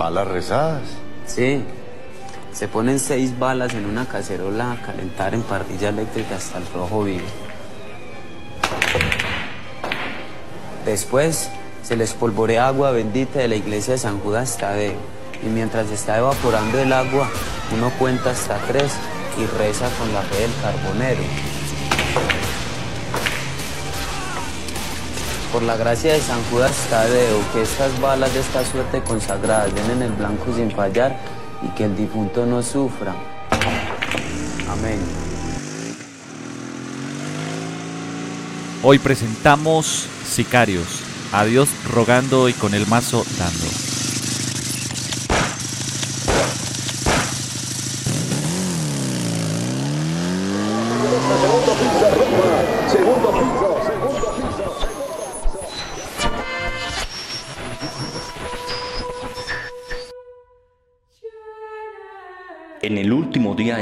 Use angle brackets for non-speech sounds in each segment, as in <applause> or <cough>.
¿Balas rezadas? Sí. Se ponen seis balas en una cacerola a calentar en parrilla eléctrica hasta el rojo vivo. Después se les polvorea agua bendita de la iglesia de San Judas Tadeo. Y mientras está evaporando el agua, uno cuenta hasta tres y reza con la fe del carbonero. Por la gracia de San Judas Tadeo, que estas balas de esta suerte consagradas den en el blanco sin fallar y que el difunto no sufra. Amén. Hoy presentamos Sicarios, a Dios rogando y con el mazo dando.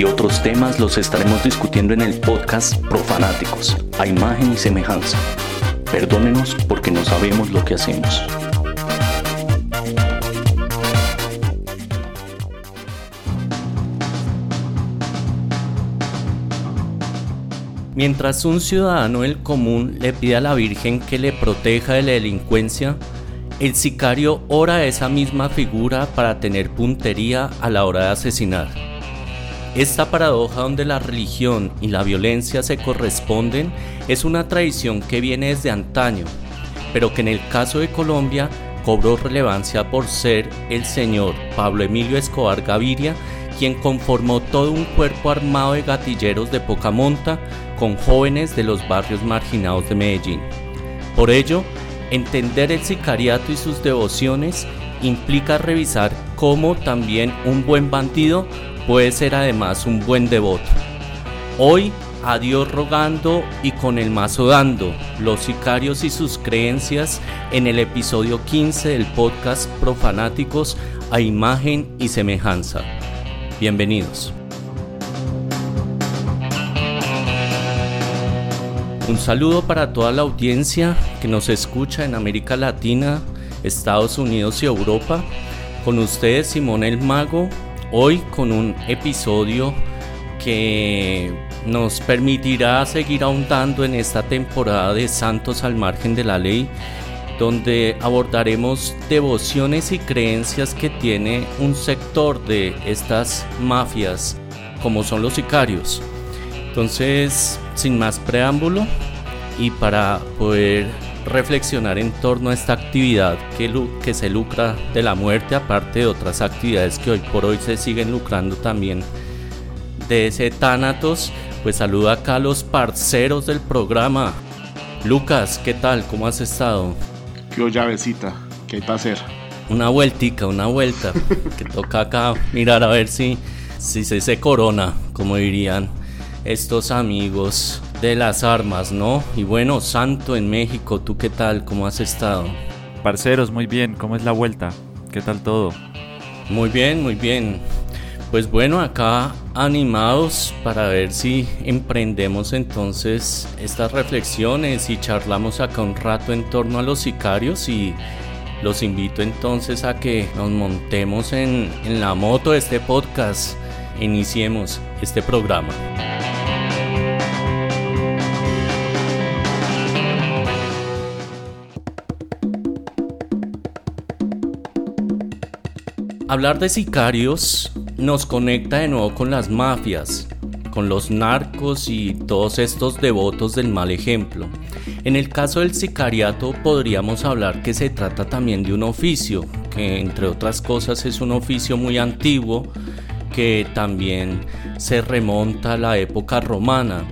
Y otros temas los estaremos discutiendo en el podcast Profanáticos, a imagen y semejanza. Perdónenos porque no sabemos lo que hacemos. Mientras un ciudadano del común le pide a la Virgen que le proteja de la delincuencia, el sicario ora a esa misma figura para tener puntería a la hora de asesinar. Esta paradoja donde la religión y la violencia se corresponden es una tradición que viene desde antaño, pero que en el caso de Colombia cobró relevancia por ser el señor Pablo Emilio Escobar Gaviria quien conformó todo un cuerpo armado de gatilleros de poca monta con jóvenes de los barrios marginados de Medellín. Por ello, Entender el sicariato y sus devociones implica revisar cómo también un buen bandido puede ser además un buen devoto. Hoy, a Dios rogando y con el mazo dando, los sicarios y sus creencias en el episodio 15 del podcast Profanáticos a imagen y semejanza. Bienvenidos. Un saludo para toda la audiencia que nos escucha en América Latina, Estados Unidos y Europa. Con ustedes Simón el Mago, hoy con un episodio que nos permitirá seguir ahondando en esta temporada de Santos al margen de la ley, donde abordaremos devociones y creencias que tiene un sector de estas mafias, como son los sicarios. Entonces, sin más preámbulo, y para poder reflexionar en torno a esta actividad que, que se lucra de la muerte, aparte de otras actividades que hoy por hoy se siguen lucrando también de ese Thanatos, pues saluda acá a los parceros del programa. Lucas, ¿qué tal? ¿Cómo has estado? Qué llavecita, ¿qué hay para hacer? Una vueltica, una vuelta, que toca acá mirar a ver si, si se, se corona, como dirían estos amigos de las armas, ¿no? Y bueno, Santo en México, ¿tú qué tal? ¿Cómo has estado? Parceros, muy bien, ¿cómo es la vuelta? ¿Qué tal todo? Muy bien, muy bien. Pues bueno, acá animados para ver si emprendemos entonces estas reflexiones y charlamos acá un rato en torno a los sicarios y los invito entonces a que nos montemos en, en la moto de este podcast, iniciemos este programa. Hablar de sicarios nos conecta de nuevo con las mafias, con los narcos y todos estos devotos del mal ejemplo. En el caso del sicariato podríamos hablar que se trata también de un oficio, que entre otras cosas es un oficio muy antiguo, que también se remonta a la época romana.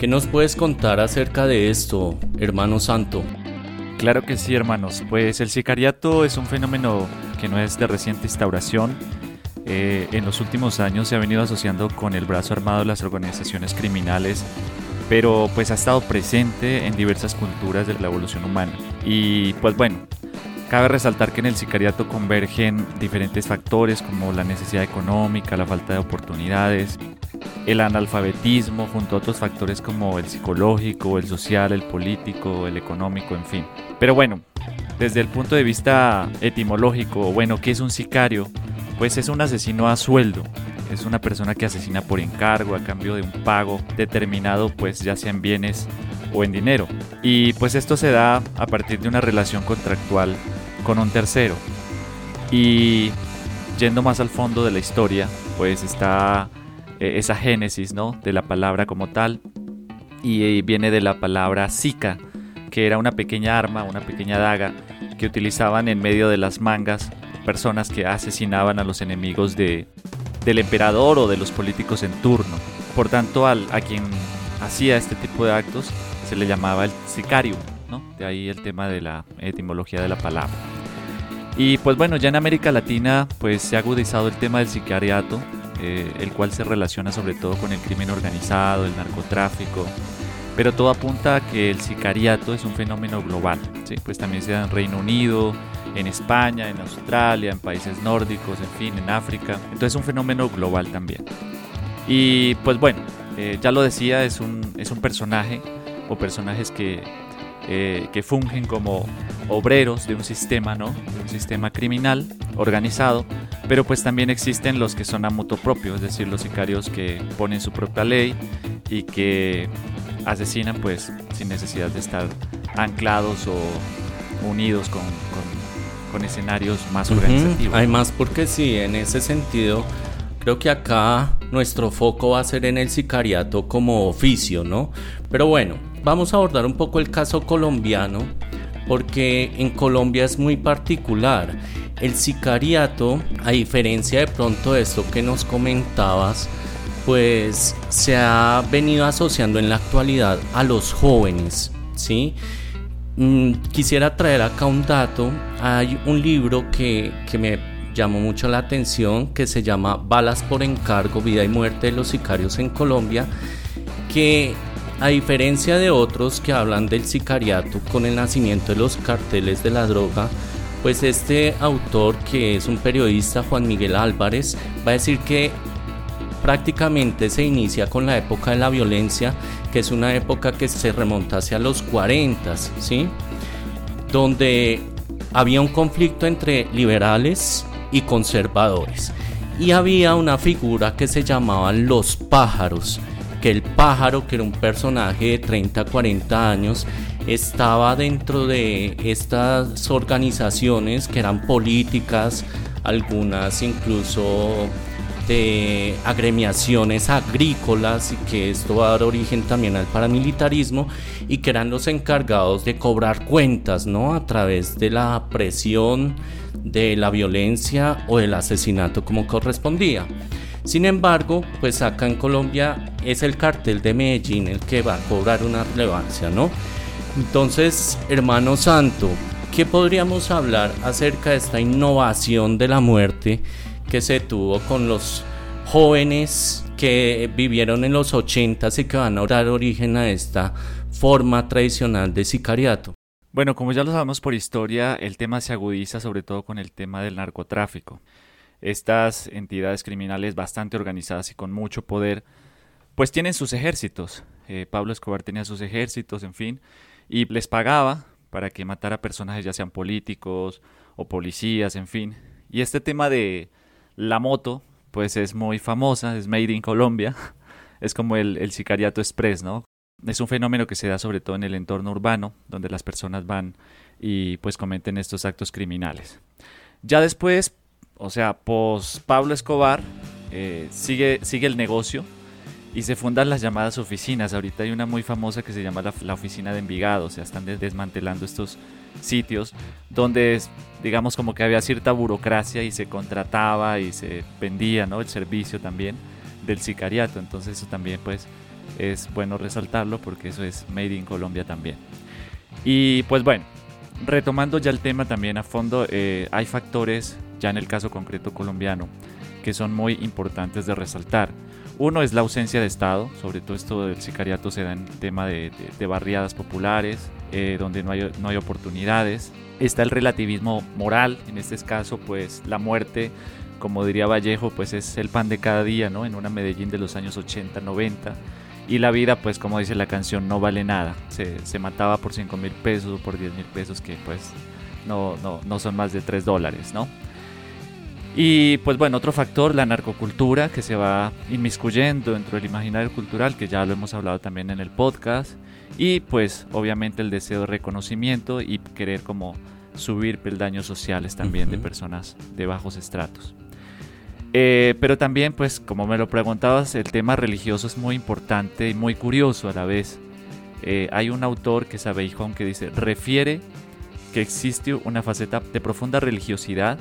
¿Qué nos puedes contar acerca de esto, hermano santo? Claro que sí, hermanos. Pues el sicariato es un fenómeno que no es de reciente instauración. Eh, en los últimos años se ha venido asociando con el brazo armado de las organizaciones criminales, pero pues ha estado presente en diversas culturas de la evolución humana. Y pues bueno, Cabe resaltar que en el sicariato convergen diferentes factores como la necesidad económica, la falta de oportunidades, el analfabetismo, junto a otros factores como el psicológico, el social, el político, el económico, en fin. Pero bueno, desde el punto de vista etimológico, bueno, ¿qué es un sicario? Pues es un asesino a sueldo, es una persona que asesina por encargo a cambio de un pago determinado, pues ya sea en bienes o en dinero. Y pues esto se da a partir de una relación contractual con un tercero. Y yendo más al fondo de la historia, pues está eh, esa génesis, ¿no? De la palabra como tal. Y eh, viene de la palabra sica, que era una pequeña arma, una pequeña daga que utilizaban en medio de las mangas personas que asesinaban a los enemigos de, del emperador o de los políticos en turno. Por tanto, al, a quien hacía este tipo de actos se le llamaba el sicario, ¿no? De ahí el tema de la etimología de la palabra. Y pues bueno, ya en América Latina pues se ha agudizado el tema del sicariato, eh, el cual se relaciona sobre todo con el crimen organizado, el narcotráfico, pero todo apunta a que el sicariato es un fenómeno global, ¿sí? pues también se da en Reino Unido, en España, en Australia, en países nórdicos, en fin, en África, entonces es un fenómeno global también. Y pues bueno, eh, ya lo decía, es un, es un personaje o personajes que, eh, que fungen como obreros de un sistema, ¿no? De un sistema criminal organizado, pero pues también existen los que son a moto propio, es decir, los sicarios que ponen su propia ley y que asesinan pues sin necesidad de estar anclados o unidos con, con, escenarios más organizativos. Hay más porque sí, en ese sentido Creo que acá nuestro foco va a ser en el sicariato como oficio, ¿no? Pero bueno, vamos a abordar un poco el caso colombiano, porque en Colombia es muy particular. El sicariato, a diferencia de pronto de esto que nos comentabas, pues se ha venido asociando en la actualidad a los jóvenes, ¿sí? Mm, quisiera traer acá un dato. Hay un libro que, que me llamó mucho la atención que se llama Balas por encargo, vida y muerte de los sicarios en Colombia, que a diferencia de otros que hablan del sicariato con el nacimiento de los carteles de la droga, pues este autor que es un periodista, Juan Miguel Álvarez, va a decir que prácticamente se inicia con la época de la violencia, que es una época que se remonta hacia los 40, ¿sí? Donde había un conflicto entre liberales y conservadores. Y había una figura que se llamaban los pájaros, que el pájaro, que era un personaje de 30 40 años, estaba dentro de estas organizaciones que eran políticas, algunas incluso de agremiaciones agrícolas y que esto va a dar origen también al paramilitarismo y que eran los encargados de cobrar cuentas, ¿no? A través de la presión de la violencia o el asesinato como correspondía. Sin embargo, pues acá en Colombia es el cartel de Medellín el que va a cobrar una relevancia, ¿no? Entonces, hermano santo, ¿qué podríamos hablar acerca de esta innovación de la muerte que se tuvo con los jóvenes que vivieron en los 80 y que van a dar origen a esta forma tradicional de sicariato? Bueno, como ya lo sabemos por historia, el tema se agudiza sobre todo con el tema del narcotráfico. Estas entidades criminales bastante organizadas y con mucho poder, pues tienen sus ejércitos. Eh, Pablo Escobar tenía sus ejércitos, en fin, y les pagaba para que matara personajes ya sean políticos o policías, en fin. Y este tema de la moto, pues es muy famosa, es made in Colombia, <laughs> es como el, el sicariato express, ¿no? Es un fenómeno que se da sobre todo en el entorno urbano, donde las personas van y pues cometen estos actos criminales. Ya después, o sea, pues Pablo Escobar eh, sigue, sigue el negocio y se fundan las llamadas oficinas. Ahorita hay una muy famosa que se llama la, oficina de Envigado, o sea, están desmantelando estos sitios donde, digamos, como que había cierta burocracia y se contrataba y se vendía, ¿no? El servicio también del sicariato. Entonces eso también, pues, es bueno resaltarlo porque eso es Made in Colombia también. Y pues bueno, retomando ya el tema también a fondo, eh, hay factores, ya en el caso concreto colombiano, que son muy importantes de resaltar. Uno es la ausencia de Estado, sobre todo esto del sicariato se da en tema de, barriadas populares, eh, donde no hay, no hay oportunidades. Está el relativismo moral, en este caso pues la muerte, como diría Vallejo, pues es el pan de cada día, ¿no? En una Medellín de los años 80, 90. Y la vida, pues como dice la canción, no vale nada. Se, se mataba por 5 mil pesos o por 10 mil pesos, que pues no, no, no son más de 3 dólares, ¿no? Y pues bueno, otro factor, la narcocultura que se va inmiscuyendo dentro del imaginario cultural, que ya lo hemos hablado también en el podcast. Y pues obviamente el deseo de reconocimiento y querer como subir peldaños sociales también de personas de bajos estratos. Eh, pero también, pues, como me lo preguntabas, el tema religioso es muy importante y muy curioso a la vez. Eh, hay un autor que sabe hijo que dice, refiere que existe una faceta de profunda religiosidad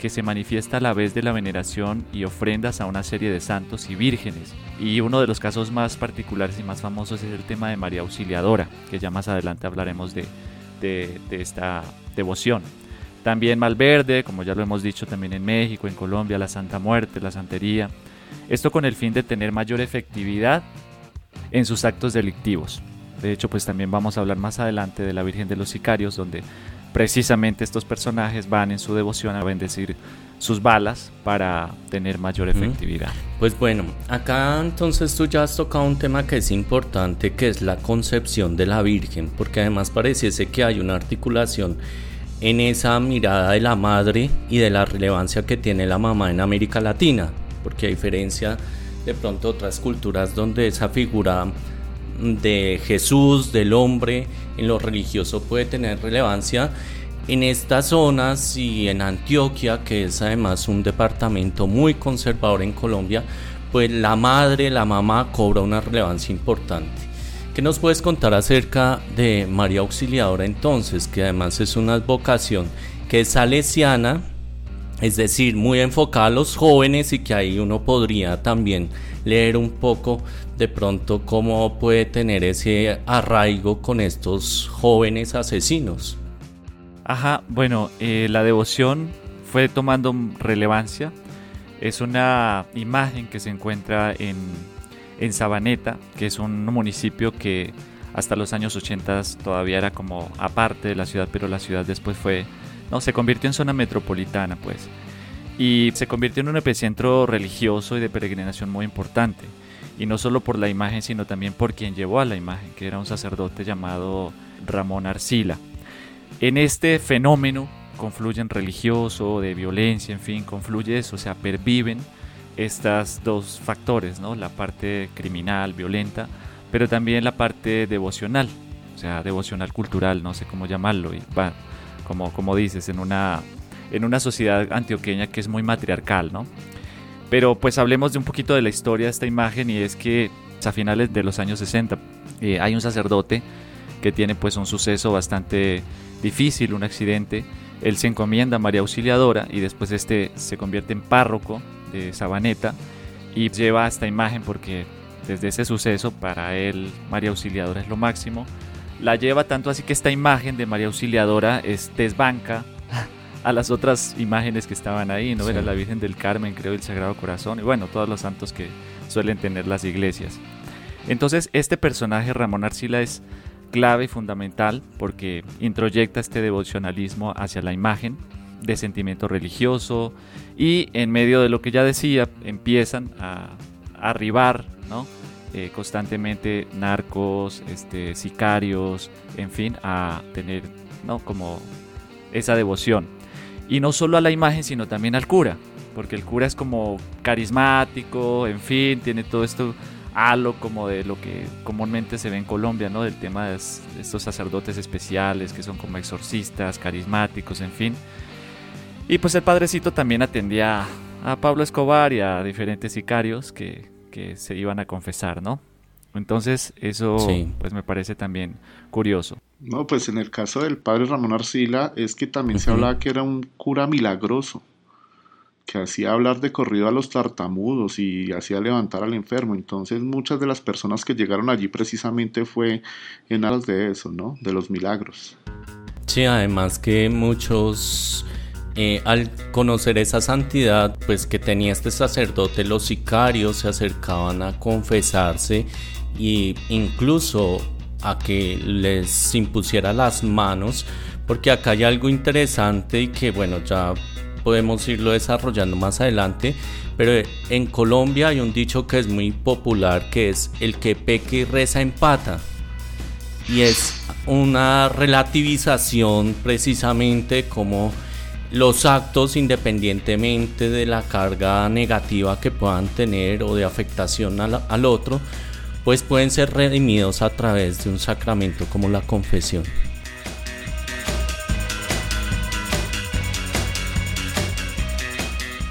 que se manifiesta a la vez de la veneración y ofrendas a una serie de santos y vírgenes. Y uno de los casos más particulares y más famosos es el tema de María Auxiliadora, que ya más adelante hablaremos de, de, esta devoción. También Malverde, como ya lo hemos dicho también en México, en Colombia, la Santa Muerte, la Santería. Esto con el fin de tener mayor efectividad en sus actos delictivos. De hecho, pues también vamos a hablar más adelante de la Virgen de los Sicarios, donde precisamente estos personajes van en su devoción a bendecir sus balas para tener mayor efectividad. Pues bueno, acá entonces tú ya has tocado un tema que es importante, que es la concepción de la Virgen, porque además pareciese que hay una articulación en esa mirada de la madre y de la relevancia que tiene la mamá en América Latina, porque a diferencia de pronto otras culturas donde esa figura de Jesús, del hombre, en lo religioso puede tener relevancia, en estas zonas y en Antioquia, que es además un departamento muy conservador en Colombia, pues la madre, la mamá cobra una relevancia importante. ¿Qué nos puedes contar acerca de María Auxiliadora entonces, que además es una vocación que es salesiana, es decir, muy enfocada a los jóvenes y que ahí uno podría también leer un poco de pronto cómo puede tener ese arraigo con estos jóvenes asesinos? Ajá, bueno, eh, la devoción fue tomando relevancia. Es una imagen que se encuentra en, en Sabaneta, que es un municipio que hasta los años 80 todavía era como aparte de la ciudad, pero la ciudad después fue, no, se convirtió en zona metropolitana, pues. Y se convirtió en un epicentro religioso y de peregrinación muy importante. Y no solo por la imagen, sino también por quien llevó a la imagen, que era un sacerdote llamado Ramón Arcila. En este fenómeno confluyen religioso, de violencia, en fin, confluye eso, o sea, perviven estas dos factores, ¿no? La parte criminal, violenta, pero también la parte devocional, o sea, devocional cultural, no sé cómo llamarlo, y va, como, como dices, en una, en una sociedad antioqueña que es muy matriarcal, ¿no? Pero pues hablemos de un poquito de la historia de esta imagen y es que a finales de los años 60 eh, hay un sacerdote que tiene pues un suceso bastante difícil, un accidente. Él se encomienda a María Auxiliadora y después este se convierte en párroco de Sabaneta y lleva esta imagen porque desde ese suceso para él María Auxiliadora es lo máximo. La lleva tanto así que esta imagen de María Auxiliadora es desbanca a las otras imágenes que estaban ahí, ¿no? Era la Virgen del Carmen, creo, el Sagrado Corazón y bueno, todos los santos que suelen tener las iglesias. Entonces, este personaje Ramón Arcila es clave y fundamental porque introyecta este devocionalismo hacia la imagen de sentimiento religioso y en medio de lo que ya decía empiezan a, arribar ¿no? Eh, constantemente narcos, este, sicarios, en fin, a tener ¿no? como esa devoción. Y no solo a la imagen, sino también al cura, porque el cura es como carismático, en fin, tiene todo esto halo como de lo que comúnmente se ve en Colombia, ¿no? Del tema de estos sacerdotes especiales que son como exorcistas, carismáticos, en fin. Y pues el padrecito también atendía a Pablo Escobar y a diferentes sicarios que, que se iban a confesar, ¿no? Entonces eso pues me parece también curioso. No, pues en el caso del padre Ramón Arcila es que también se hablaba que era un cura milagroso, que hacía hablar de corrido a los tartamudos y hacía levantar al enfermo. Entonces muchas de las personas que llegaron allí precisamente fue en aras de eso, ¿no? De los milagros. Sí, además que muchos eh, al conocer esa santidad, pues que tenía este sacerdote, los sicarios se acercaban a confesarse incluso a que les impusiera las manos, porque acá hay algo interesante y que bueno, ya podemos irlo desarrollando más adelante, pero en Colombia hay un dicho que es muy popular que es el que peque y reza empata. Y es una relativización precisamente como los actos, independientemente de la carga negativa que puedan tener o de afectación al, otro, pues pueden ser redimidos a través de un sacramento como la confesión.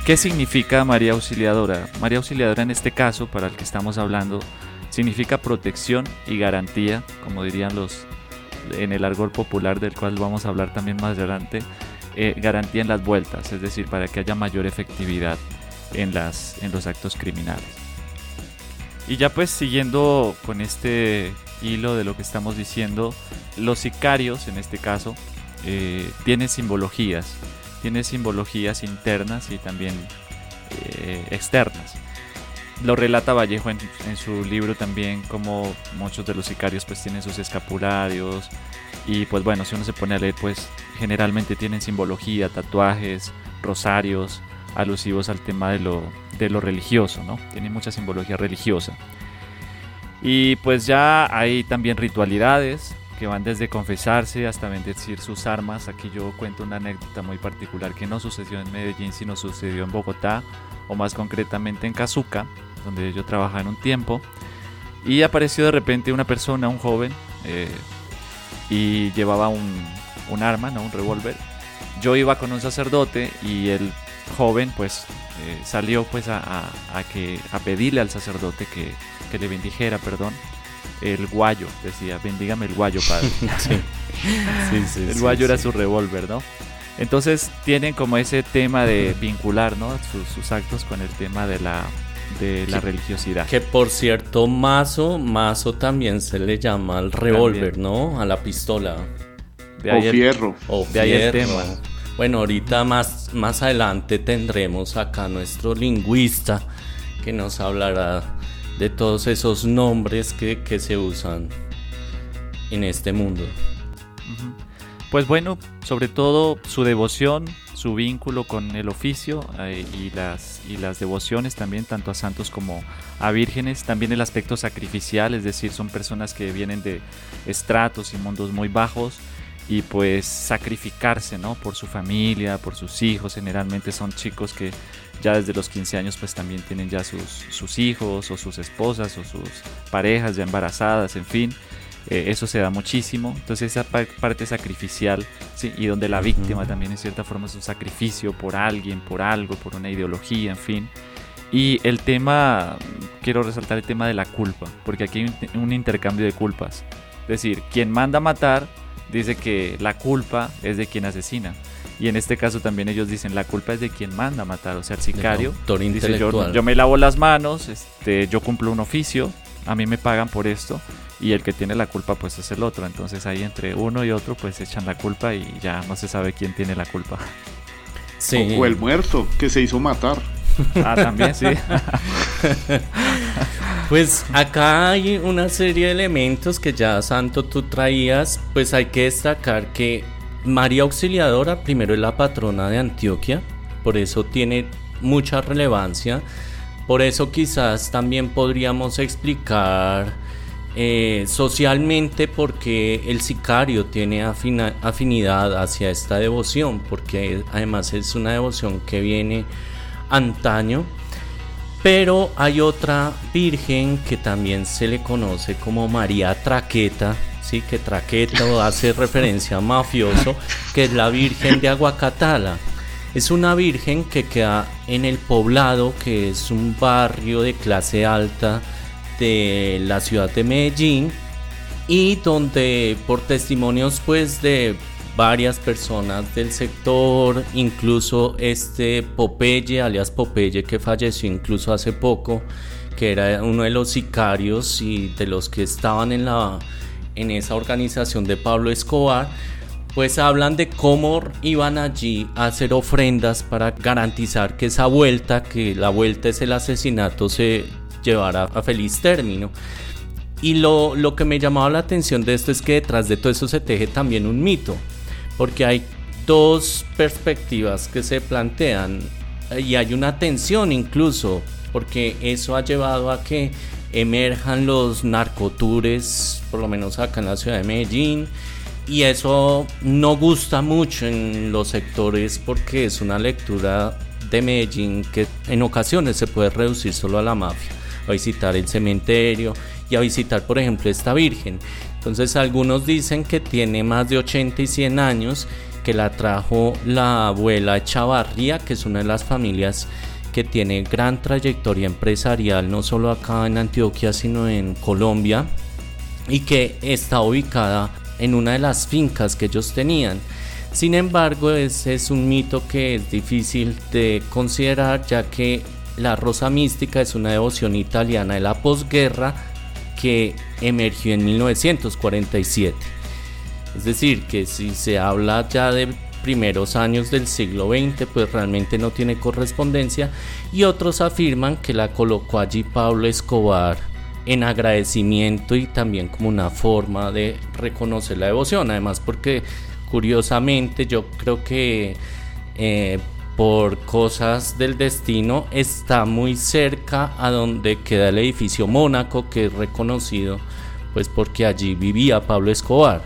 ¿Qué significa María Auxiliadora? María Auxiliadora en este caso, para el que estamos hablando, significa protección y garantía, como dirían los en el argol popular del cual vamos a hablar también más adelante, eh, garantía en las vueltas, es decir, para que haya mayor efectividad en, las, en los actos criminales. Y ya pues siguiendo con este hilo de lo que estamos diciendo, los sicarios en este caso eh, tienen simbologías, tienen simbologías internas y también eh, externas. Lo relata Vallejo en, su libro también como muchos de los sicarios pues tienen sus escapularios y pues bueno, si uno se pone a leer pues generalmente tienen simbología, tatuajes, rosarios, alusivos al tema de lo, de lo religioso, ¿no? Tienen mucha simbología religiosa. Y pues ya hay también ritualidades que van desde confesarse hasta bendecir sus armas. Aquí yo cuento una anécdota muy particular que no sucedió en Medellín, sino sucedió en Bogotá, o más concretamente en Cazuca, donde yo trabajaba en un tiempo. Y apareció de repente una persona, un joven, eh, y llevaba un, un arma, ¿no? Un revólver. Yo iba con un sacerdote y el joven pues eh, salió pues a, que, a pedirle al sacerdote que, le bendijera, perdón, el guayo, decía, bendígame el guayo, padre. <laughs> <laughs> el guayo era su revólver, ¿no? Entonces tienen como ese tema de vincular, ¿no? Sus, actos con el tema de la, de la religiosidad. Que por cierto, mazo, mazo también se le llama al revólver, ¿no? A la pistola o fierro. o de ahí el tema. Bueno, ahorita más, más adelante tendremos acá nuestro lingüista que nos hablará de todos esos nombres que, se usan en este mundo. Pues bueno, sobre todo su devoción, su vínculo con el oficio eh, y, las, y las devociones también, tanto a santos como a vírgenes. También el aspecto sacrificial, es decir, son personas que vienen de estratos y mundos muy bajos y pues sacrificarse, ¿no? Por su familia, por sus hijos, generalmente son chicos que ya desde los 15 años pues también tienen ya sus, sus hijos o sus esposas o sus parejas ya embarazadas, en fin. Eh, eso se da muchísimo. Entonces esa parte sacrificial, ¿sí? y donde la víctima también en cierta forma es un sacrificio por alguien, por algo, por una ideología, en fin. Y el tema, quiero resaltar el tema de la culpa, porque aquí hay un, un intercambio de culpas. Es decir, quien manda matar dice que la culpa es de quien asesina. Y en este caso también ellos dicen la culpa es de quien manda a matar, o sea, el sicario. Dice, yo, yo, me lavo las manos, este, yo cumplo un oficio, a mí me pagan por esto y el que tiene la culpa pues es el otro. Entonces ahí entre uno y otro pues echan la culpa y ya no se sabe quién tiene la culpa. Sí. O el muerto que se hizo matar. Ah, también sí. <laughs> Pues acá hay una serie de elementos que ya Santo tú traías, pues hay que destacar que María Auxiliadora primero es la patrona de Antioquia, por eso tiene mucha relevancia, por eso quizás también podríamos explicar eh, socialmente porque el sicario tiene afinidad hacia esta devoción, porque además es una devoción que viene antaño pero hay otra virgen que también se le conoce como María Traqueta, ¿sí? que Traqueta <laughs> hace referencia a mafioso, que es la Virgen de Aguacatala. Es una virgen que queda en el poblado, que es un barrio de clase alta de la ciudad de Medellín y donde por testimonios pues de varias personas del sector, incluso este Popeye, alias Popeye que falleció incluso hace poco, que era uno de los sicarios y de los que estaban en la en esa organización de Pablo Escobar, pues hablan de cómo iban allí a hacer ofrendas para garantizar que esa vuelta, que la vuelta es el asesinato, se llevara a feliz término. Y lo, lo que me llamaba la atención de esto es que detrás de todo eso se teje también un mito, porque hay dos perspectivas que se plantean y hay una tensión incluso, porque eso ha llevado a que emerjan los narcotures, por lo menos acá en la ciudad de Medellín, y eso no gusta mucho en los sectores porque es una lectura de Medellín que en ocasiones se puede reducir solo a la mafia, a visitar el cementerio y a visitar por ejemplo esta Virgen. Entonces algunos dicen que tiene más de 80 y 100 años, que la trajo la abuela Chavarría, que es una de las familias que tiene gran trayectoria empresarial no solo acá en Antioquia sino en Colombia y que está ubicada en una de las fincas que ellos tenían. Sin embargo, ese es un mito que es difícil de considerar ya que la rosa mística es una devoción italiana de la posguerra que emergió en 1947. Es decir, que si se habla ya de primeros años del siglo XX, pues realmente no tiene correspondencia, y otros afirman que la colocó allí Pablo Escobar en agradecimiento y también como una forma de reconocer la devoción, además porque curiosamente yo creo que eh, por cosas del destino está muy cerca a donde queda el edificio Mónaco que es reconocido pues porque allí vivía Pablo Escobar.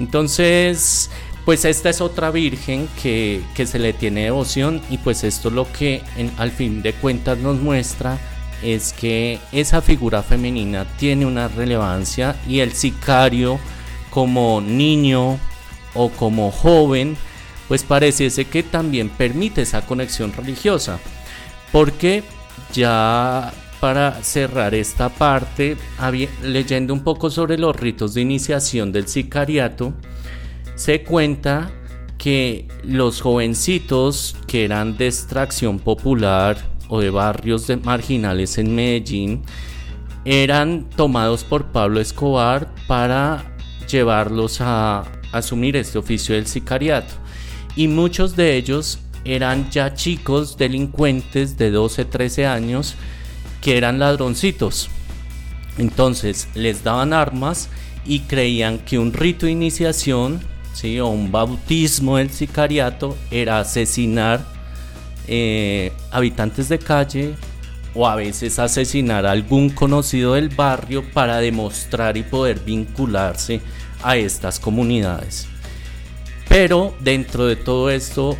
Entonces, pues esta es otra virgen que, se le tiene devoción y pues esto lo que al fin de cuentas nos muestra es que esa figura femenina tiene una relevancia y el sicario como niño o como joven pues pareciese que también permite esa conexión religiosa porque ya para cerrar esta parte leyendo un poco sobre los ritos de iniciación del sicariato se cuenta que los jovencitos que eran de extracción popular o de barrios de marginales en Medellín eran tomados por Pablo Escobar para llevarlos a asumir este oficio del sicariato. Y muchos de ellos eran ya chicos delincuentes de 12, 13 años que eran ladroncitos. Entonces les daban armas y creían que un rito de iniciación ¿sí? o un bautismo del sicariato era asesinar eh, habitantes de calle o a veces asesinar a algún conocido del barrio para demostrar y poder vincularse a estas comunidades. Pero dentro de todo esto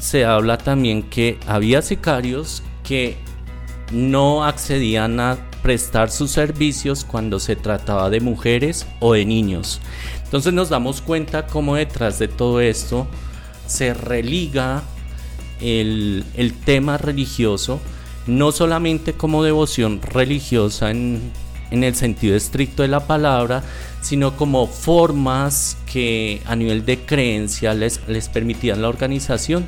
se habla también que había sicarios que no accedían a prestar sus servicios cuando se trataba de mujeres o de niños. Entonces nos damos cuenta cómo detrás de todo esto se religa el, tema religioso, no solamente como devoción religiosa en, el sentido estricto de la palabra, sino como formas a nivel de creencia les, les permitían la organización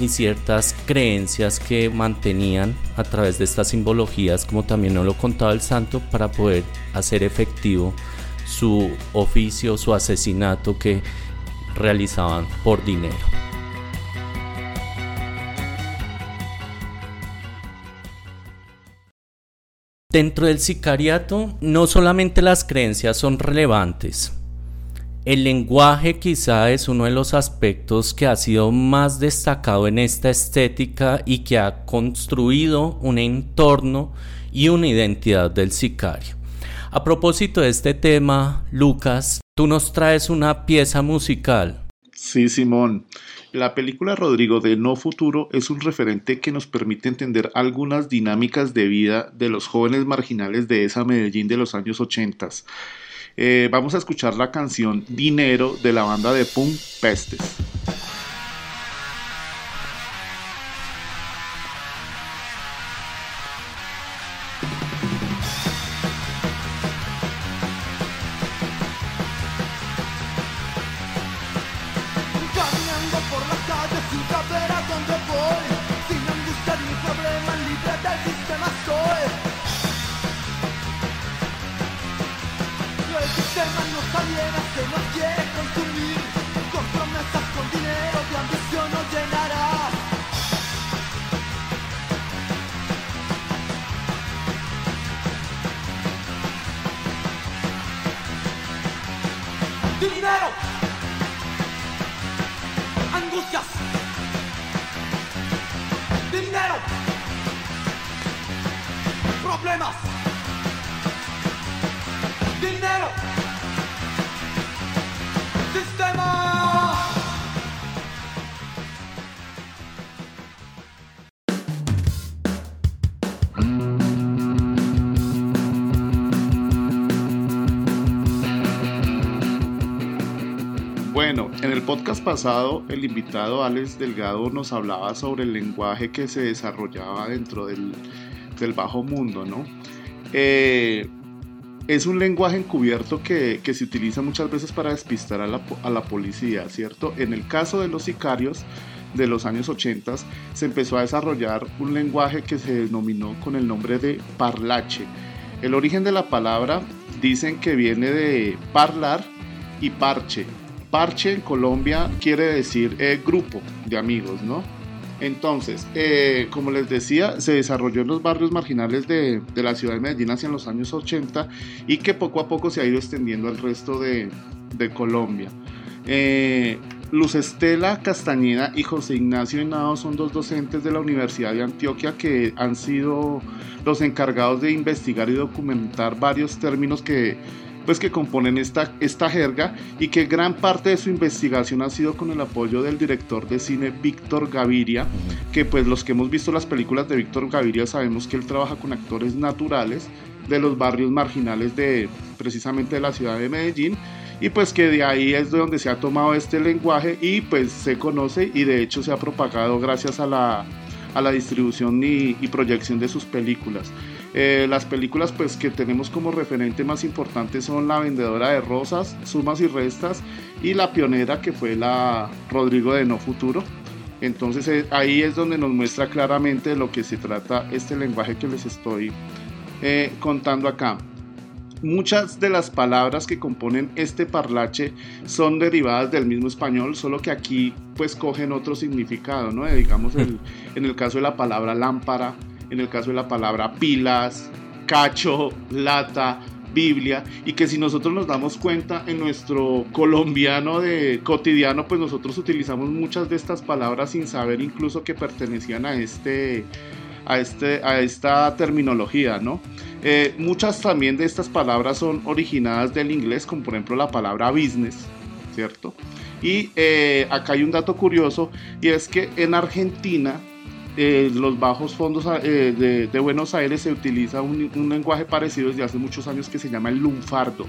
y ciertas creencias que mantenían a través de estas simbologías, como también nos lo contaba el santo, para poder hacer efectivo su oficio, su asesinato que realizaban por dinero. Dentro del sicariato, no solamente las creencias son relevantes, el lenguaje quizá es uno de los aspectos que ha sido más destacado en esta estética y que ha construido un entorno y una identidad del sicario. A propósito de este tema, Lucas, tú nos traes una pieza musical. Sí, Simón. La película Rodrigo de No Futuro es un referente que nos permite entender algunas dinámicas de vida de los jóvenes marginales de esa Medellín de los años 80. Eh, vamos a escuchar la canción Dinero de la banda de punk Pestes. En el podcast pasado el invitado Alex Delgado nos hablaba sobre el lenguaje que se desarrollaba dentro del, bajo mundo, ¿no? Eh, es un lenguaje encubierto que, se utiliza muchas veces para despistar a la, a la, policía, ¿cierto? En el caso de los sicarios de los años 80 se empezó a desarrollar un lenguaje que se denominó con el nombre de parlache. El origen de la palabra dicen que viene de parlar y parche, Parche en Colombia quiere decir eh, grupo de amigos, ¿no? Entonces, eh, como les decía, se desarrolló en los barrios marginales de, la ciudad de Medellín hacia los años 80 y que poco a poco se ha ido extendiendo al resto de, Colombia. Eh, Luz Estela Castañeda y José Ignacio Henao son dos docentes de la Universidad de Antioquia que han sido los encargados de investigar y documentar varios términos que pues que componen esta, esta jerga y que gran parte de su investigación ha sido con el apoyo del director de cine Víctor Gaviria, que pues los que hemos visto las películas de Víctor Gaviria sabemos que él trabaja con actores naturales de los barrios marginales de precisamente de la ciudad de Medellín y pues que de ahí es de donde se ha tomado este lenguaje y pues se conoce y de hecho se ha propagado gracias a la, a la distribución y, y proyección de sus películas. Eh, las películas pues que tenemos como referente más importante son La vendedora de rosas, Sumas y Restas y La pionera que fue la Rodrigo de No Futuro. Entonces eh, ahí es donde nos muestra claramente de lo que se trata este lenguaje que les estoy eh, contando acá. Muchas de las palabras que componen este parlache son derivadas del mismo español, solo que aquí pues cogen otro significado, ¿no? Digamos en el caso de la palabra lámpara, en el caso de la palabra pilas, cacho, lata, Biblia, y que si nosotros nos damos cuenta en nuestro colombiano de cotidiano, pues nosotros utilizamos muchas de estas palabras sin saber incluso que pertenecían a este a, este, a esta terminología, ¿no? Eh, muchas también de estas palabras son originadas del inglés, como por ejemplo la palabra business, ¿cierto? Y eh, acá hay un dato curioso, y es que en Argentina eh, los bajos fondos eh, de, Buenos Aires se utiliza un, lenguaje parecido desde hace muchos años que se llama el lunfardo.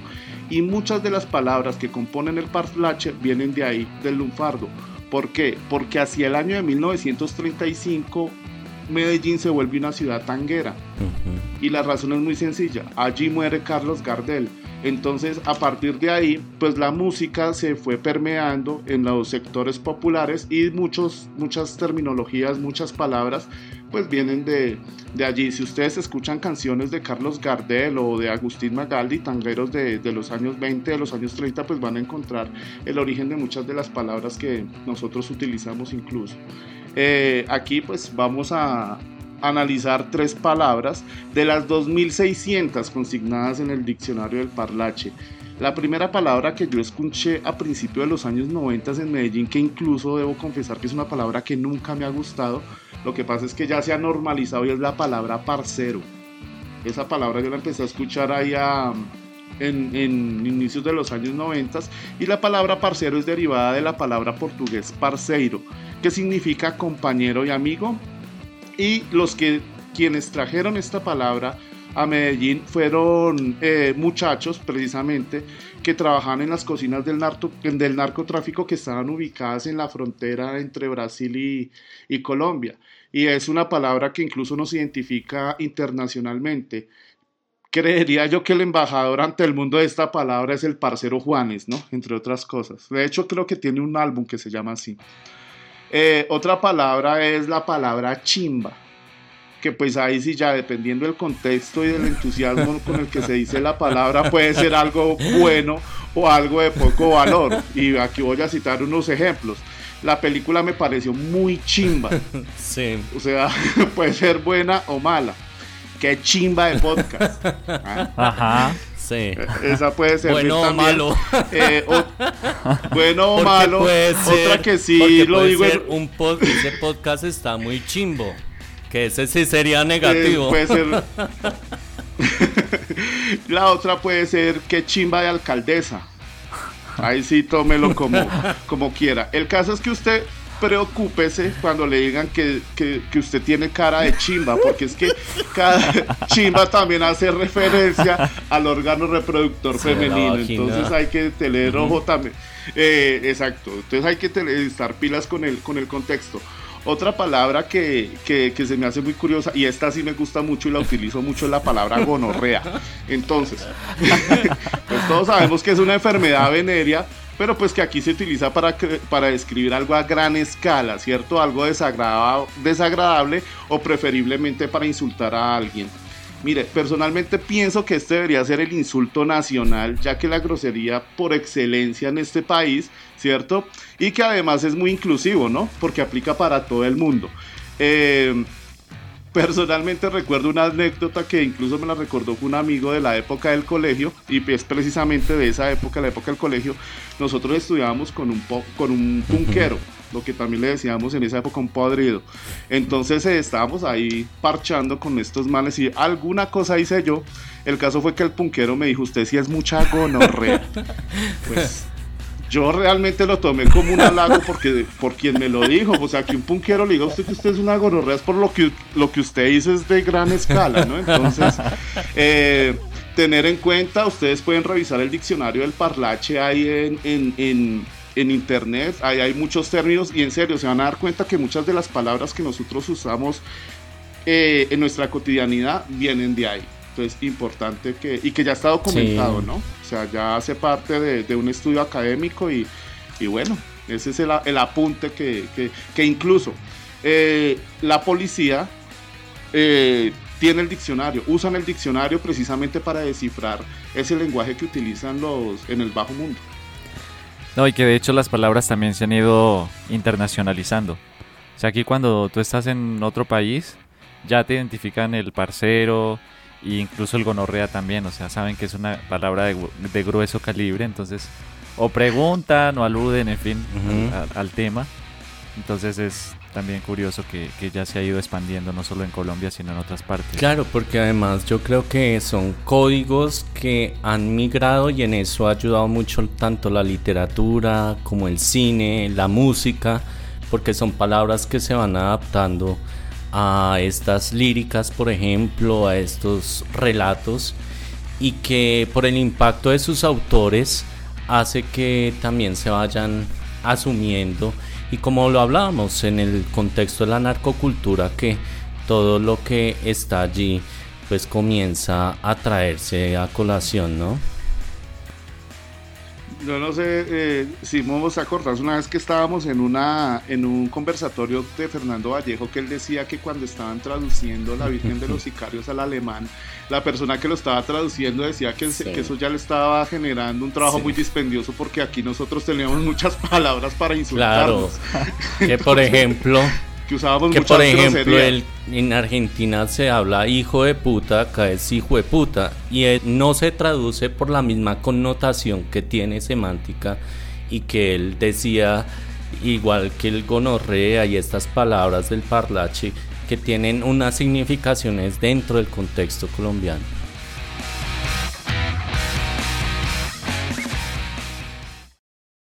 Y muchas de las palabras que componen el parlache vienen de ahí, del lunfardo. ¿Por qué? Porque hacia el año de 1935 Medellín se vuelve una ciudad tanguera. Y la razón es muy sencilla. Allí muere Carlos Gardel entonces, a partir de ahí, pues la música se fue permeando en los sectores populares y muchos, muchas terminologías, muchas palabras, pues vienen de, allí. Si ustedes escuchan canciones de Carlos Gardel o de Agustín Magaldi, tangueros de, los años 20, de los años 30, pues van a encontrar el origen de muchas de las palabras que nosotros utilizamos incluso. Eh, aquí pues vamos a, analizar tres palabras de las 2600 consignadas en el diccionario del parlache. La primera palabra que yo escuché a principios de los años 90 en Medellín, que incluso debo confesar que es una palabra que nunca me ha gustado, lo que pasa es que ya se ha normalizado y es la palabra parcero. Esa palabra yo la empecé a escuchar ahí en, en, inicios de los años 90 y la palabra parcero es derivada de la palabra portugués parceiro, que significa compañero y amigo y los que quienes trajeron esta palabra a Medellín fueron eh, muchachos precisamente que trabajaban en las cocinas del, del, narcotráfico que estaban ubicadas en la frontera entre Brasil y, Colombia. Y es una palabra que incluso nos identifica internacionalmente. Creería yo que el embajador ante el mundo de esta palabra es el parcero Juanes, ¿no? Entre otras cosas. De hecho, creo que tiene un álbum que se llama así. Eh, otra palabra es la palabra chimba, que pues ahí sí ya dependiendo del contexto y del entusiasmo con el que se dice la palabra puede ser algo bueno o algo de poco valor. Y aquí voy a citar unos ejemplos. La película me pareció muy chimba. Sí. O sea, <laughs> puede ser buena o mala. Qué chimba de podcast. ¿Ah? Ajá. Sí. Esa puede ser Bueno o malo. Eh, o- <laughs> bueno o malo. puede ser- Otra que sí lo puede digo en- un pod- ese podcast está muy chimbo. Que ese sí sería Eh, negativo. puede ser. <laughs> <laughs> La otra puede ser que chimba de alcaldesa. Ahí sí tómelo como, como quiera. El caso es que usted preocúpese cuando le digan que, que- que usted tiene cara de chimba, porque es que cada chimba también hace referencia al órgano reproductor femenino. Entonces hay que tener ojo también. Eh, exacto. Entonces hay que estar pilas con el, con el contexto. Otra palabra que, que- que se me hace muy curiosa, y esta sí me gusta mucho y la utilizo mucho, es la palabra gonorrea. Entonces, <laughs> pues todos sabemos que es una enfermedad venérea, pero pues que aquí se utiliza para, para describir algo a gran escala, ¿cierto? Algo desagrada- desagradable o preferiblemente para insultar a alguien. Mire, personalmente pienso que este debería ser el insulto nacional, ya que la grosería por excelencia en este país, ¿cierto? Y que además es muy inclusivo, ¿no? Porque aplica para todo el mundo. Eh, personalmente recuerdo una anécdota que incluso me la recordó un amigo de la época del colegio, y es precisamente de esa época, la época del colegio. Nosotros estudiábamos con un, po- con un punquero, lo que también le decíamos en esa época un podrido. Entonces eh, estábamos ahí parchando con estos males y alguna cosa hice yo. El caso fue que el punquero me dijo, usted sí es mucha gonorrea. <laughs> Pues yo realmente lo tomé como un halago porque por quien me lo dijo. O sea, que un punquero le diga a usted que usted es una gonorrea es por lo que, lo que usted dice es de gran escala, ¿no? Entonces, eh, tener en cuenta, ustedes pueden revisar el diccionario del parlache ahí en, en, en, internet. Ahí hay muchos términos y en serio se van a dar cuenta que muchas de las palabras que nosotros usamos eh, en nuestra cotidianidad vienen de ahí. Entonces, importante que, y que ya está documentado, Sí. ¿no? O sea, ya hace parte de, de un estudio académico y, y bueno, ese es el, el apunte que, que- que incluso eh, la policía eh, tiene el diccionario, usan el diccionario precisamente para descifrar ese lenguaje que utilizan los en el bajo mundo. No, y que de hecho las palabras también se han ido internacionalizando. O sea, aquí cuando tú estás en otro país, ya te identifican el parcero e incluso el gonorrea también. O sea, saben que es una palabra de, de grueso calibre. Entonces, o preguntan o aluden, en fin, Ujú. al, al tema. Entonces es también curioso que, que ya se ha ido expandiendo no solo en Colombia, sino en otras partes. Claro, porque además yo creo que son códigos que han migrado y en eso ha ayudado mucho tanto la literatura como el cine, la música, porque son palabras que se van adaptando a estas líricas, por ejemplo, a estos relatos y que por el impacto de sus autores hace que también se vayan asumiendo y como lo hablábamos en el contexto de la narcocultura que todo lo que está allí pues comienza a traerse a colación, ¿no? Yo no sé eh, si vos acordás una vez que estábamos en una en un conversatorio de Fernando Vallejo que él decía que cuando estaban traduciendo La Virgen de los <laughs> Sicarios al alemán, la persona que lo estaba traduciendo decía que, Sí. que eso ya le estaba generando un trabajo Sí. muy dispendioso porque aquí nosotros teníamos muchas <laughs> palabras para Claro, insultarnos, que por <laughs> ejemplo, que usábamos que muchas por ejemplo el- en Argentina se habla hijo de puta, acá es hijo de puta y eh, no se traduce por la misma connotación que tiene semántica y que él decía igual que el gonorrea y estas palabras del parlache que tienen unas significaciones dentro del contexto colombiano.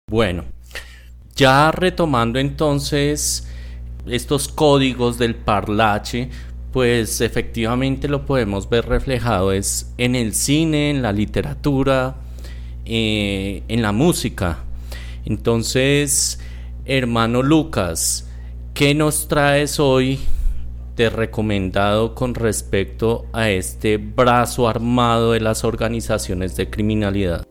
Bueno, ya retomando entonces estos códigos del parlache, pues efectivamente lo podemos ver reflejado es en el cine, en la literatura, eh, en la música. Entonces, hermano Lucas, ¿qué nos traes hoy de recomendado con respecto a este brazo armado de las organizaciones de criminalidad?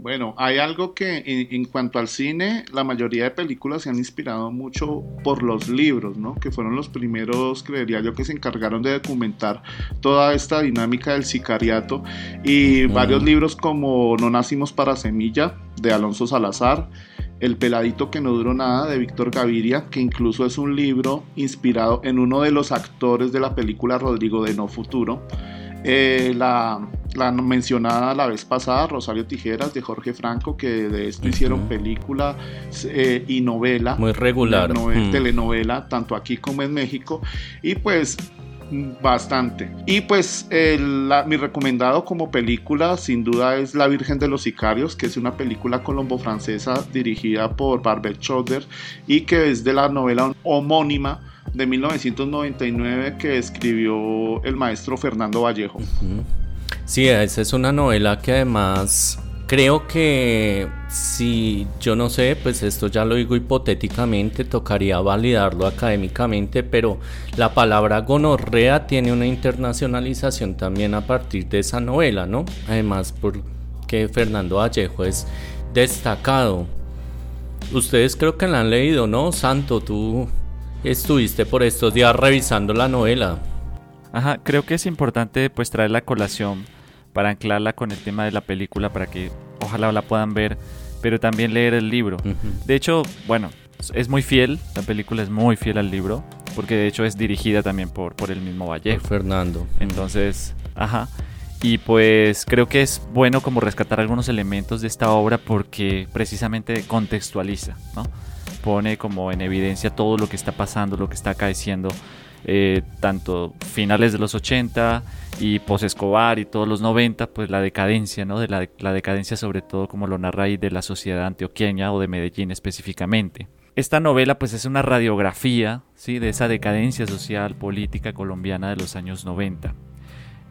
Bueno, hay algo que en, cuanto al cine, la mayoría de películas se han inspirado mucho por los libros, ¿no? Que fueron los primeros, creería yo, que se encargaron de documentar toda esta dinámica del sicariato. Y varios libros como No nacimos para semilla, de Alonso Salazar, El peladito que no duró nada, de Víctor Gaviria, que incluso es un libro inspirado en uno de los actores de la película Rodrigo de No Futuro. Eh, la, mencionada la vez pasada, Rosario Tijeras, de Jorge Franco, que de esto hicieron película eh, y novela. Muy regular. Mm. Telenovela, tanto aquí como en México. Y pues bastante. Y pues mi recomendado como película sin duda es La Virgen de los Sicarios, que es una película colombo-francesa dirigida por Barbet Schroeder y que es de la novela homónima de 1999 que escribió el maestro Fernando Vallejo. Sí, esa es una novela que además creo que si yo no sé, pues esto ya lo digo hipotéticamente, tocaría validarlo académicamente, pero la palabra gonorrea tiene una internacionalización también a partir de esa novela, ¿no? Además, porque Fernando Vallejo es destacado. Ustedes creo que la han leído, ¿no? Santo, tú estuviste por estos días revisando la novela. Ajá, creo que es importante pues traer la colación para anclarla con el tema de la película para que ojalá la puedan ver, pero también leer el libro. De hecho, bueno, es muy fiel, la película es muy fiel al libro, porque de hecho es dirigida también por, por el mismo Vallejo. Fernando. Entonces, ajá. Y pues creo que es bueno como rescatar algunos elementos de esta obra porque precisamente contextualiza, ¿no? pone como en evidencia todo lo que está pasando, lo que está acaeciendo, eh, tanto finales de los 80 y post-Escobar y todos los 90, pues la decadencia, ¿no? De la, la decadencia sobre todo como lo narra ahí de la sociedad antioqueña o de Medellín específicamente. Esta novela pues es una radiografía, ¿sí? De esa decadencia social, política colombiana de los años 90.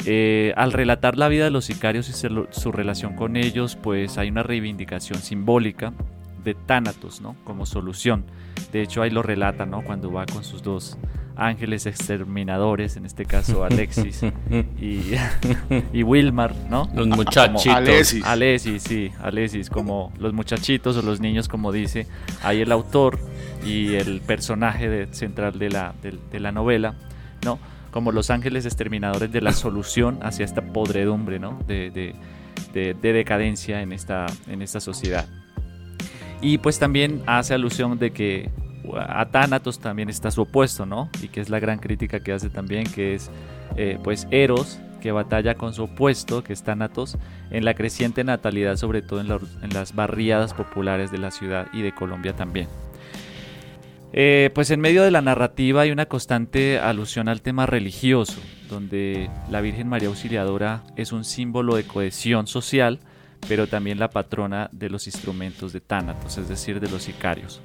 Eh, al relatar la vida de los sicarios y su relación con ellos, pues hay una reivindicación simbólica de Thanatos, ¿no? Como solución. De hecho, ahí lo relata, ¿no? Cuando va con sus dos ángeles exterminadores, en este caso <laughs> Alexis y, y Wilmar, ¿no? Los muchachitos. Alexis. Alexis, sí, Alexis, como los muchachitos o los niños, como dice ahí el autor y el personaje central de la, de, la novela, ¿no? Como los ángeles exterminadores de la solución hacia esta podredumbre, ¿no? De, de, de, decadencia en esta, en esta sociedad. Y pues también hace alusión de que a Thanatos también está su opuesto, ¿no? Y que es la gran crítica que hace también, que es eh, pues Eros, que batalla con su opuesto, que es Thanatos, en la creciente natalidad, sobre todo en, las barriadas populares de la ciudad y de Colombia también. Eh, pues en medio de la narrativa hay una constante alusión al tema religioso, donde la Virgen María Auxiliadora es un símbolo de cohesión social, pero también la patrona de los instrumentos de Tánatos, es decir, de los sicarios.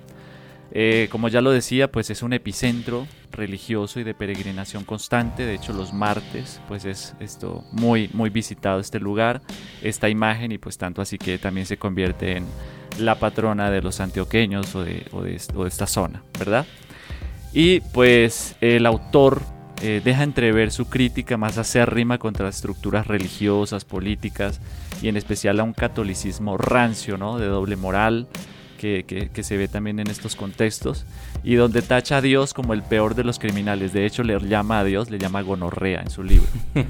Eh, como ya lo decía, pues es un epicentro religioso y de peregrinación constante. De hecho, los martes, pues es esto muy, muy visitado este lugar, esta imagen y pues tanto así que también se convierte en la patrona de los antioqueños o de, o de, esta zona, ¿verdad? Y pues el autor eh, deja entrever su crítica más acérrima contra las estructuras religiosas, políticas y en especial a un catolicismo rancio, ¿no? De doble moral, que, que, se ve también en estos contextos, y donde tacha a Dios como el peor de los criminales. De hecho, le llama a Dios, le llama gonorrea en su libro. <laughs>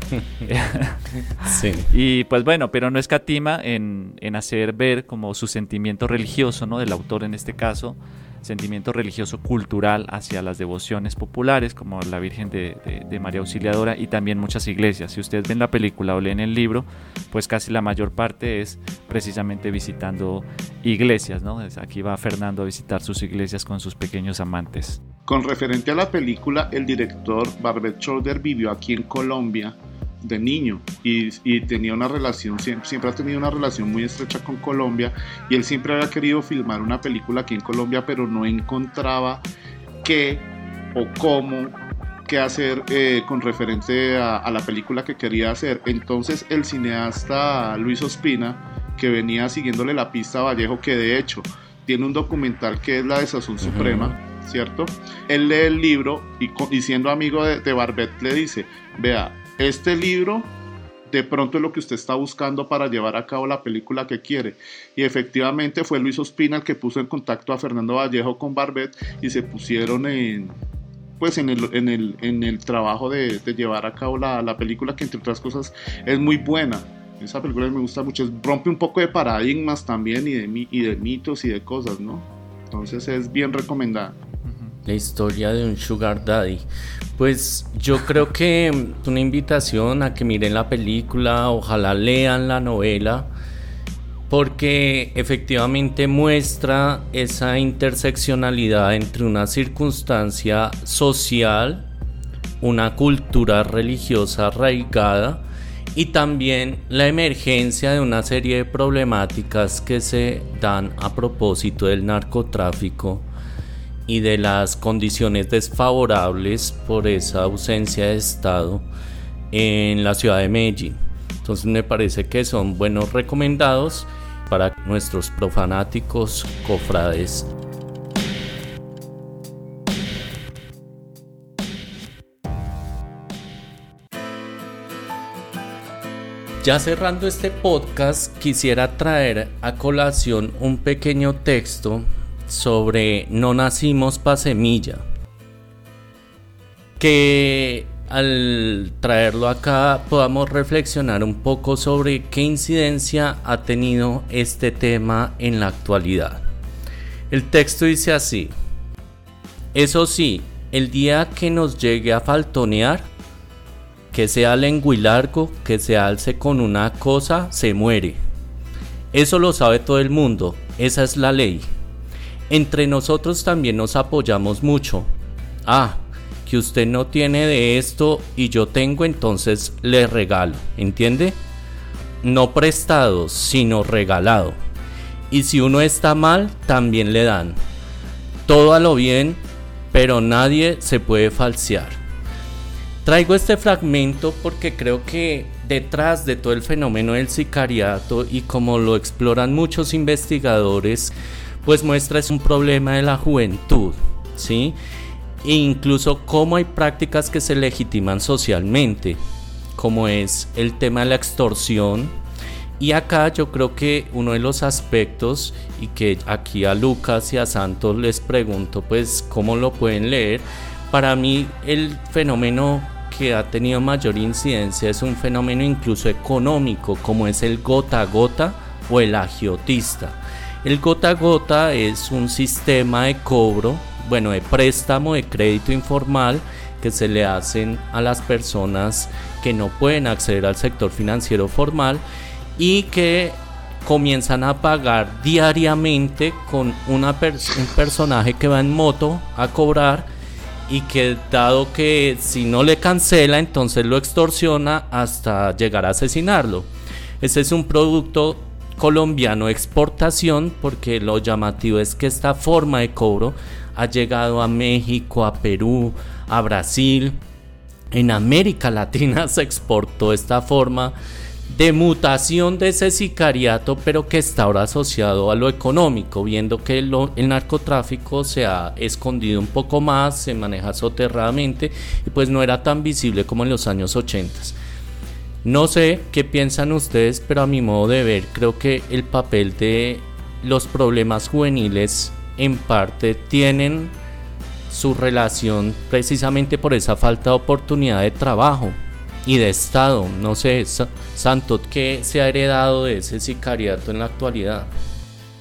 sí. Y pues bueno, pero no escatima en, en hacer ver como su sentimiento religioso, ¿no? Del autor en este caso, sentimiento religioso cultural hacia las devociones populares como la Virgen de, María Auxiliadora y también muchas iglesias. Si ustedes ven la película o leen el libro, pues casi la mayor parte es precisamente visitando iglesias, ¿no? Aquí va Fernando a visitar sus iglesias con sus pequeños amantes. Con referente a la película, el director Barbet Schroeder vivió aquí en Colombia de niño y, tenía una relación, siempre, ha tenido una relación muy estrecha con Colombia y él siempre había querido filmar una película aquí en Colombia, pero no encontraba qué o cómo qué hacer eh, con referente a, la película que quería hacer. Entonces el cineasta Luis Ospina, que venía siguiéndole la pista a Vallejo, que de hecho tiene un documental que es La Desazón Suprema, ¿cierto? Él lee el libro y, siendo amigo de, de Barbet le dice, vea, este libro de pronto es lo que usted está buscando para llevar a cabo la película que quiere. Y efectivamente fue Luis Ospina el que puso en contacto a Fernando Vallejo con Barbet y se pusieron en, pues en el, en el, en el trabajo de, llevar a cabo la, la, película que entre otras cosas es muy buena. Esa película me gusta mucho, rompe un poco de paradigmas también y de, y de mitos y de cosas, ¿no? Entonces es bien recomendada. La historia de un sugar daddy. Pues yo creo que es una invitación a que miren la película, ojalá lean la novela, porque efectivamente muestra esa interseccionalidad entre una circunstancia social, una cultura religiosa arraigada y también la emergencia de una serie de problemáticas que se dan a propósito del narcotráfico y de las condiciones desfavorables por esa ausencia de Estado en la ciudad de Medellín. Entonces me parece que son buenos recomendados para nuestros profanáticos cofrades. Ya cerrando este podcast, quisiera traer a colación un pequeño texto sobre No nacimos pa' semilla. Que al traerlo acá podamos reflexionar un poco sobre qué incidencia ha tenido este tema en la actualidad. El texto dice así, eso sí, el día que nos llegue a faltonear, que sea lenguilargo, que se alce con una cosa, se muere. Eso lo sabe todo el mundo, esa es la ley. Entre nosotros también nos apoyamos mucho. Ah, que usted no tiene de esto y yo tengo, entonces le regalo, ¿entiende? No prestado, sino regalado. Y si uno está mal, también le dan. Todo a lo bien, pero nadie se puede falsear. Traigo este fragmento porque creo que detrás de todo el fenómeno del sicariato y como lo exploran muchos investigadores, pues muestra es un problema de la juventud, ¿sí? E incluso cómo hay prácticas que se legitiman socialmente, como es el tema de la extorsión. Y acá yo creo que uno de los aspectos, y que aquí a Lucas y a Santos les pregunto, pues cómo lo pueden leer, para mí el fenómeno que ha tenido mayor incidencia es un fenómeno incluso económico, como es el gota a gota o el agiotista. El gota a gota es un sistema de cobro, bueno, de préstamo de crédito informal que se le hacen a las personas que no pueden acceder al sector financiero formal y que comienzan a pagar diariamente con un personaje que va en moto a cobrar y que dado que si no le cancela entonces lo extorsiona hasta llegar a asesinarlo. Ese es un producto colombiano exportación porque lo llamativo es que esta forma de cobro ha llegado a México, a Perú, a Brasil. En América Latina <laughs> se exportó esta forma de mutación de ese sicariato, pero que está ahora asociado a lo económico, viendo que el narcotráfico se ha escondido un poco más, se maneja soterradamente y pues no era tan visible como en los años 80. No sé qué piensan ustedes, pero a mi modo de ver, creo que el papel de los problemas juveniles en parte tienen su relación precisamente por esa falta de oportunidad de trabajo y de Estado. No sé, Santo, ¿qué se ha heredado de ese sicariato en la actualidad?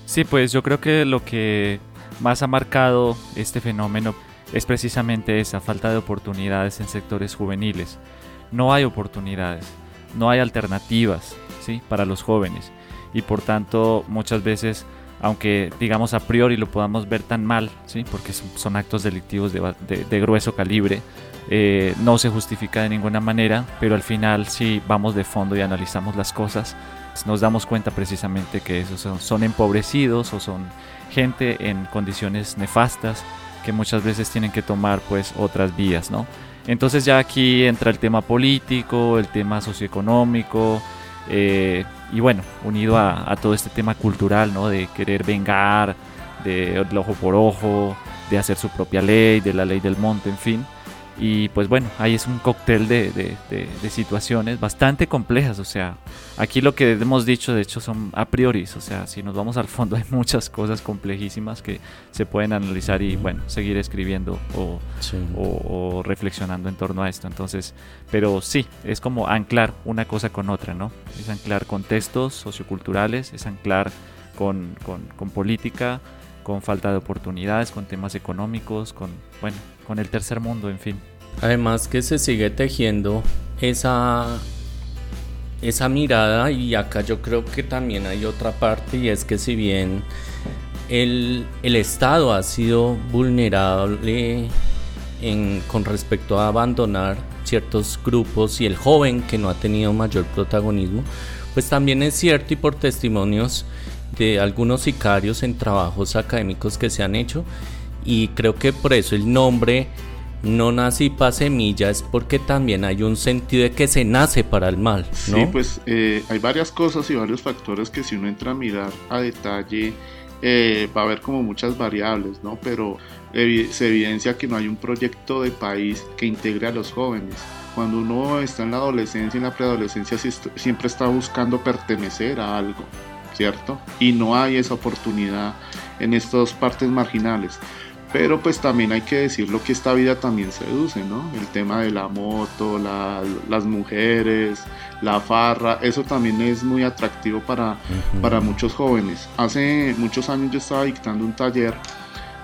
Sí, pues yo creo que lo que más ha marcado este fenómeno es precisamente esa falta de oportunidades en sectores juveniles. No hay oportunidades no hay alternativas ¿sí? para los jóvenes y por tanto muchas veces aunque digamos a priori lo podamos ver tan mal, ¿sí? porque son, actos delictivos de, grueso calibre, eh, no se justifica de ninguna manera, pero al final si vamos de fondo y analizamos las cosas, nos damos cuenta precisamente que esos son, son empobrecidos o son gente en condiciones nefastas que muchas veces tienen que tomar pues otras vías, ¿no? Entonces ya aquí entra el tema político, el tema socioeconómico, eh, y bueno, unido a, todo este tema cultural, ¿no? De querer vengar, de, ojo por ojo, de hacer su propia ley, de la ley del monte, en fin. Y pues bueno, ahí es un cóctel de, de, situaciones bastante complejas. O sea, aquí lo que hemos dicho de hecho son a priori. O sea, si nos vamos al fondo <laughs> hay muchas cosas complejísimas que se pueden analizar y bueno, seguir escribiendo o, o, reflexionando en torno a esto. Entonces, pero sí, es como anclar una cosa con otra, ¿no? Es anclar contextos socioculturales, es anclar con, con, con política, con falta de oportunidades, con temas económicos, con, bueno, con el tercer mundo, en fin. Además que se sigue tejiendo esa, esa mirada y acá yo creo que también hay otra parte y es que si bien el, Estado ha sido vulnerable con respecto a abandonar ciertos grupos y el joven que no ha tenido mayor protagonismo, pues también es cierto y por testimonios de algunos sicarios en trabajos académicos que se han hecho y creo que por eso el nombre no nace y pa' semilla es porque también hay un sentido de que se nace para el mal. ¿no? Sí, pues eh, hay varias cosas y varios factores que si uno entra a mirar a detalle eh, va a haber como muchas variables, ¿no? Pero se evidencia que no hay un proyecto de país que integre a los jóvenes. Cuando uno está en la adolescencia en la preadolescencia siempre está buscando pertenecer a algo, ¿cierto? Y no hay esa oportunidad en estas partes marginales. Pero pues también hay que decirlo que esta vida también seduce, ¿no? El tema de la moto, las mujeres, la farra, eso también es muy atractivo para, para muchos jóvenes. Hace muchos años yo estaba dictando un taller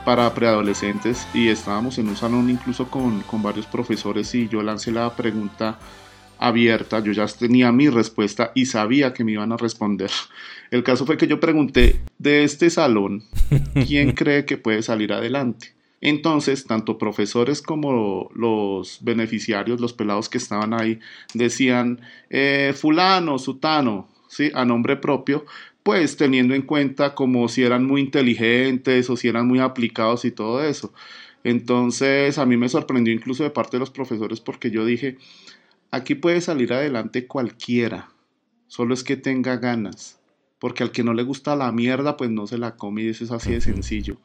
para preadolescentes y estábamos en un salón incluso con, con varios profesores y yo lancé la pregunta abierta, yo ya tenía mi respuesta y sabía que me iban a responder. El caso fue que yo pregunté, de este salón, <laughs> ¿quién cree que puede salir adelante? Entonces, tanto profesores como los beneficiarios, los pelados que estaban ahí, decían, eh, fulano, sutano, ¿sí? a nombre propio, pues teniendo en cuenta como si eran muy inteligentes o si eran muy aplicados y todo eso. Entonces, a mí me sorprendió incluso de parte de los profesores porque yo dije, Aquí puede salir adelante cualquiera, solo es que tenga ganas, porque al que no le gusta la mierda, pues no se la come y eso es así de sencillo.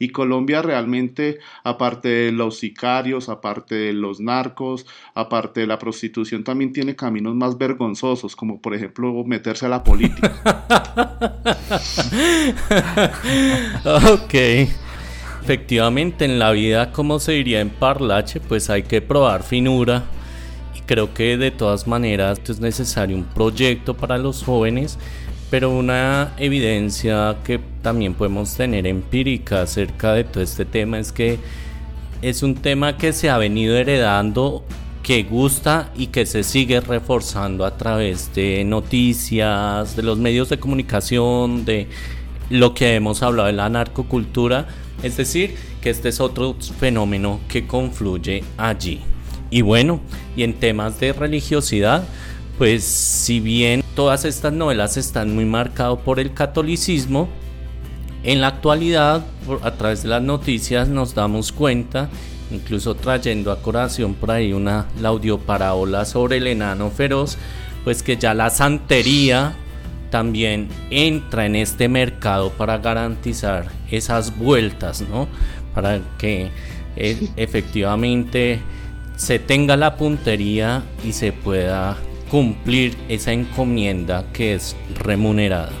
Y Colombia realmente, aparte de los sicarios, aparte de los narcos, aparte de la prostitución, también tiene caminos más vergonzosos, como por ejemplo meterse a la política. <laughs> ok. Efectivamente, en la vida, como se diría en parlache, pues hay que probar finura Creo que de todas maneras es necesario un proyecto para los jóvenes, pero una evidencia que también podemos tener empírica acerca de todo este tema es que es un tema que se ha venido heredando, que gusta y que se sigue reforzando a través de noticias, de los medios de comunicación, de lo que hemos hablado de la narcocultura, es decir, que este es otro fenómeno que confluye allí. Y bueno, y en temas de religiosidad, pues si bien todas estas novelas están muy marcadas por el catolicismo, en la actualidad, a través de las noticias nos damos cuenta, incluso trayendo a corazón por ahí una la audioparábola sobre el enano feroz, pues que ya la santería también entra en este mercado para garantizar esas vueltas, ¿no? Para que eh, efectivamente se tenga la puntería y se pueda cumplir esa encomienda que es remunerada.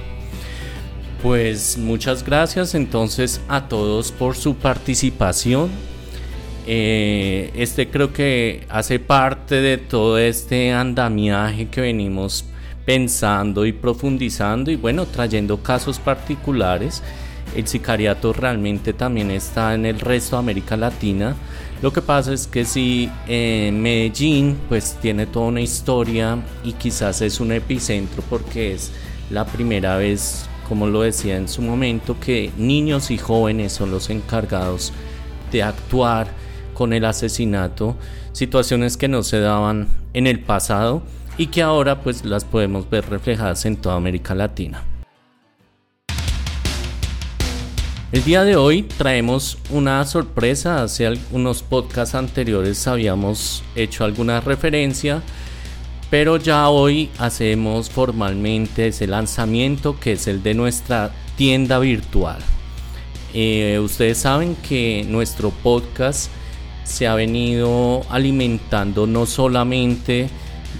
Pues muchas gracias entonces a todos por su participación. Eh, este creo que hace parte de todo este andamiaje que venimos pensando y profundizando y bueno, trayendo casos particulares. El sicariato realmente también está en el resto de América Latina lo que pasa es que si eh, Medellín pues tiene toda una historia y quizás es un epicentro porque es la primera vez, como lo decía en su momento, que niños y jóvenes son los encargados de actuar con el asesinato, situaciones que no se daban en el pasado y que ahora pues las podemos ver reflejadas en toda América Latina. El día de hoy traemos una sorpresa. Hace algunos podcasts anteriores habíamos hecho alguna referencia, pero ya hoy hacemos formalmente ese lanzamiento que es el de nuestra tienda virtual. Eh, ustedes saben que nuestro podcast se ha venido alimentando no solamente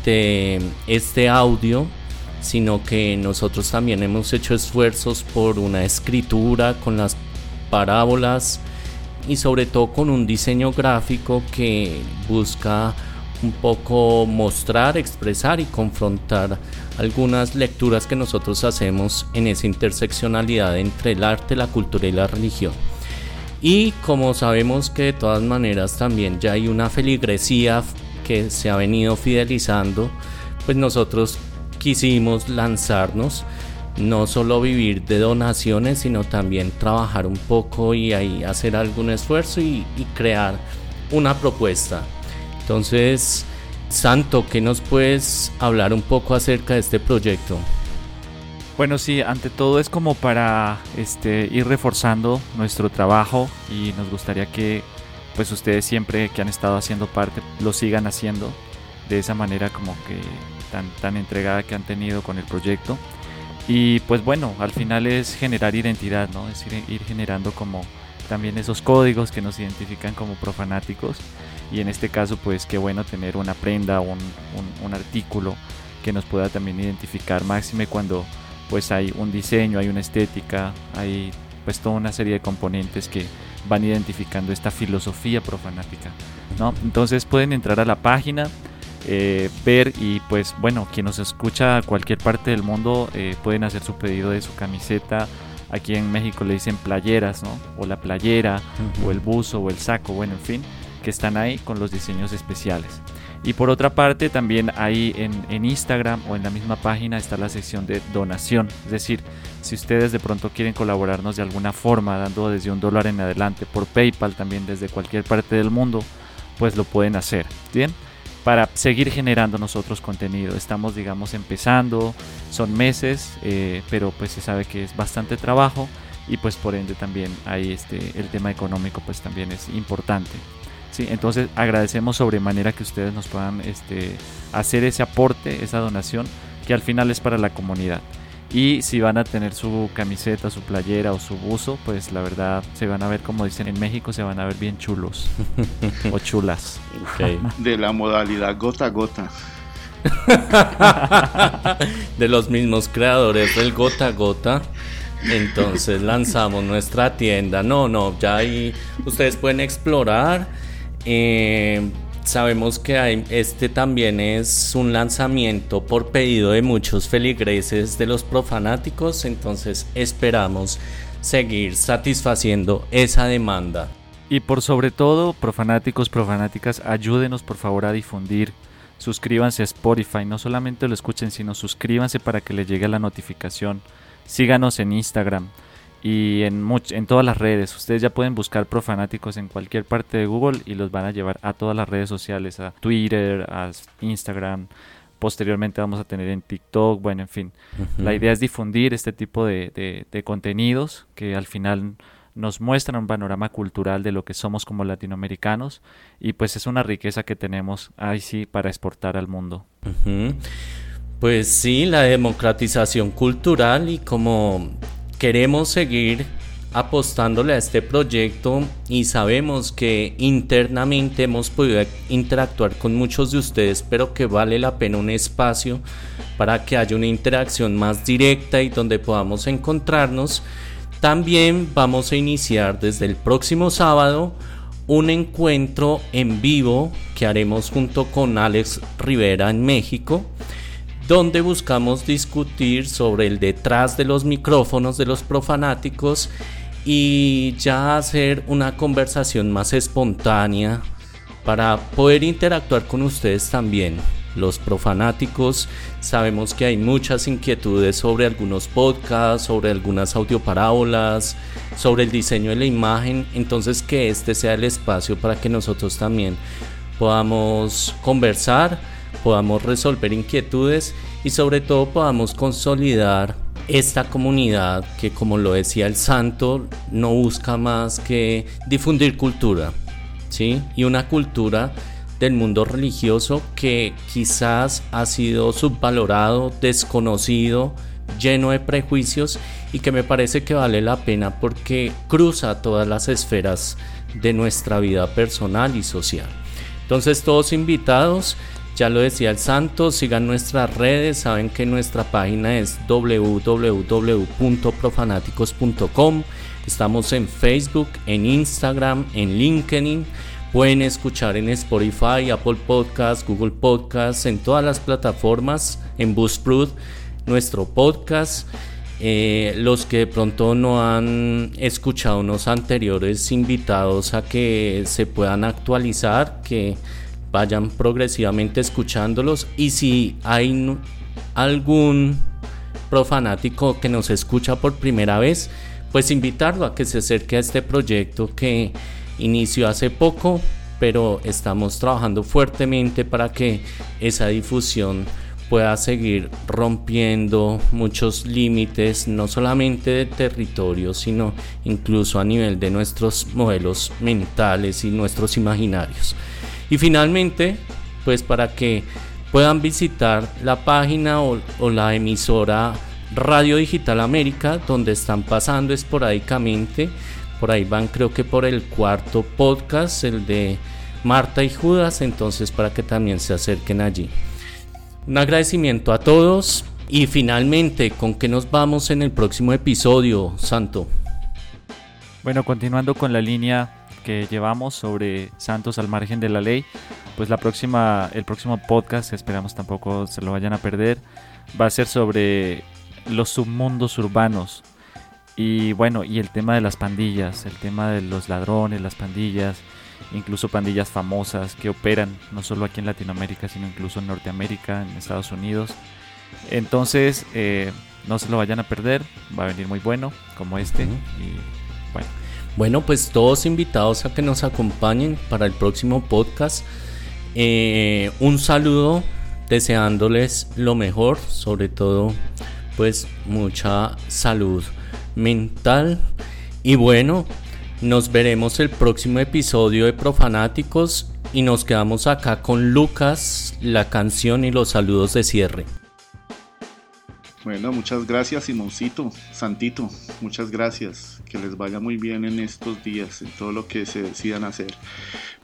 de este audio, sino que nosotros también hemos hecho esfuerzos por una escritura con las parábolas y sobre todo con un diseño gráfico que busca un poco mostrar, expresar y confrontar algunas lecturas que nosotros hacemos en esa interseccionalidad entre el arte, la cultura y la religión. Y como sabemos que de todas maneras también ya hay una feligresía que se ha venido fidelizando, pues nosotros quisimos lanzarnos, no solo vivir de donaciones, sino también trabajar un poco y ahí hacer algún esfuerzo y, crear una propuesta. Entonces, Santo, ¿qué nos puedes hablar un poco acerca de este proyecto? Bueno, sí, ante todo es como para este, ir reforzando nuestro trabajo y nos gustaría que pues ustedes siempre que han estado haciendo parte lo sigan haciendo de esa manera como que tan, tan entregada que han tenido con el proyecto. Y pues bueno, al final es generar identidad, ¿no? Es ir, generando como también esos códigos que nos identifican como profanáticos. Y en este caso, pues qué bueno tener una prenda, un, un, un artículo que nos pueda también identificar máxime cuando pues hay un diseño, hay una estética, hay pues toda una serie de componentes que van identificando esta filosofía profanática, ¿no? Entonces pueden entrar a la página, eh, ver y pues bueno, quien nos escucha a cualquier parte del mundo eh, pueden hacer su pedido de su camiseta. Aquí en México le dicen playeras, ¿no? O la playera, o el buzo, o el saco, bueno, en fin, que están ahí con los diseños especiales. Y por otra parte, también ahí en, en, Instagram o en la misma página está la sección de donación. Es decir, si ustedes de pronto quieren colaborarnos de alguna forma, dando desde un dólar en adelante, por PayPal también desde cualquier parte del mundo, pues lo pueden hacer. Bien para seguir generando nosotros contenido. Estamos, digamos, empezando, son meses, eh, pero pues se sabe que es bastante trabajo y pues por ende también hay este, el tema económico pues también es importante. Sí, entonces agradecemos sobremanera que ustedes nos puedan este, hacer ese aporte, esa donación, que al final es para la comunidad. Y si van a tener su camiseta, su playera o su buzo, pues la verdad se van a ver, como dicen en México, se van a ver bien chulos <laughs> o chulas. Okay. De la modalidad gota a gota. <laughs> de los mismos creadores del gota a gota. Entonces lanzamos nuestra tienda. No, no, ya ahí ustedes pueden explorar. Eh, Sabemos que este también es un lanzamiento por pedido de muchos feligreses de los profanáticos, entonces esperamos seguir satisfaciendo esa demanda. Y por sobre todo, profanáticos, profanáticas, ayúdenos por favor a difundir. Suscríbanse a Spotify, no solamente lo escuchen, sino suscríbanse para que les llegue la notificación. Síganos en Instagram y en, en todas las redes. Ustedes ya pueden buscar profanáticos en cualquier parte de Google y los van a llevar a todas las redes sociales, a Twitter, a Instagram. Posteriormente vamos a tener en TikTok, bueno, en fin. La idea es difundir este tipo de, de, contenidos que al final nos muestran un panorama cultural de lo que somos como latinoamericanos y pues es una riqueza que tenemos ahí sí para exportar al mundo. Pues sí, la democratización cultural y como queremos seguir apostándole a este proyecto y sabemos que internamente hemos podido interactuar con muchos de ustedes, pero que vale la pena un espacio para que haya una interacción más directa y donde podamos encontrarnos. También vamos a iniciar desde el próximo sábado un encuentro en vivo que haremos junto con Alex Rivera en México donde buscamos discutir sobre el detrás de los micrófonos de los profanáticos y ya hacer una conversación más espontánea para poder interactuar con ustedes también. Los profanáticos sabemos que hay muchas inquietudes sobre algunos podcasts, sobre algunas audioparábolas, sobre el diseño de la imagen, entonces que este sea el espacio para que nosotros también podamos conversar podamos resolver inquietudes y sobre todo podamos consolidar esta comunidad que como lo decía el santo no busca más que difundir cultura, ¿sí? Y una cultura del mundo religioso que quizás ha sido subvalorado, desconocido, lleno de prejuicios y que me parece que vale la pena porque cruza todas las esferas de nuestra vida personal y social. Entonces todos invitados, ya lo decía el santo, sigan nuestras redes, saben que nuestra página es www.profanaticos.com, estamos en Facebook, en Instagram, en LinkedIn, pueden escuchar en Spotify, Apple Podcasts, Google Podcasts, en todas las plataformas, en Buzzsprout, nuestro podcast. Eh, los que de pronto no han escuchado unos anteriores invitados a que se puedan actualizar, que vayan progresivamente escuchándolos y si hay algún profanático que nos escucha por primera vez, pues invitarlo a que se acerque a este proyecto que inició hace poco, pero estamos trabajando fuertemente para que esa difusión pueda seguir rompiendo muchos límites, no solamente de territorio, sino incluso a nivel de nuestros modelos mentales y nuestros imaginarios. Y finalmente, pues para que puedan visitar la página o, la emisora Radio Digital América, donde están pasando esporádicamente. Por ahí van creo que por el cuarto podcast, el de Marta y Judas, entonces para que también se acerquen allí. Un agradecimiento a todos y finalmente, ¿con qué nos vamos en el próximo episodio, Santo? Bueno, continuando con la línea que llevamos sobre santos al margen de la ley, pues la próxima, el próximo podcast, esperamos tampoco se lo vayan a perder, va a ser sobre los submundos urbanos. Y bueno, y el tema de las pandillas, el tema de los ladrones, las pandillas, incluso pandillas famosas que operan no solo aquí en Latinoamérica, sino incluso en Norteamérica, en Estados Unidos. Entonces, eh, no se lo vayan a perder, va a venir muy bueno como este. Y bueno. Pues todos invitados a que nos acompañen para el próximo podcast. Eh, un saludo, deseándoles lo mejor, sobre todo, pues mucha salud mental. Y bueno, nos veremos el próximo episodio de Profanáticos y nos quedamos acá con Lucas, la canción y los saludos de cierre. Bueno, muchas gracias Simoncito, Santito, muchas gracias. Que les vaya muy bien en estos días, en todo lo que se decidan hacer.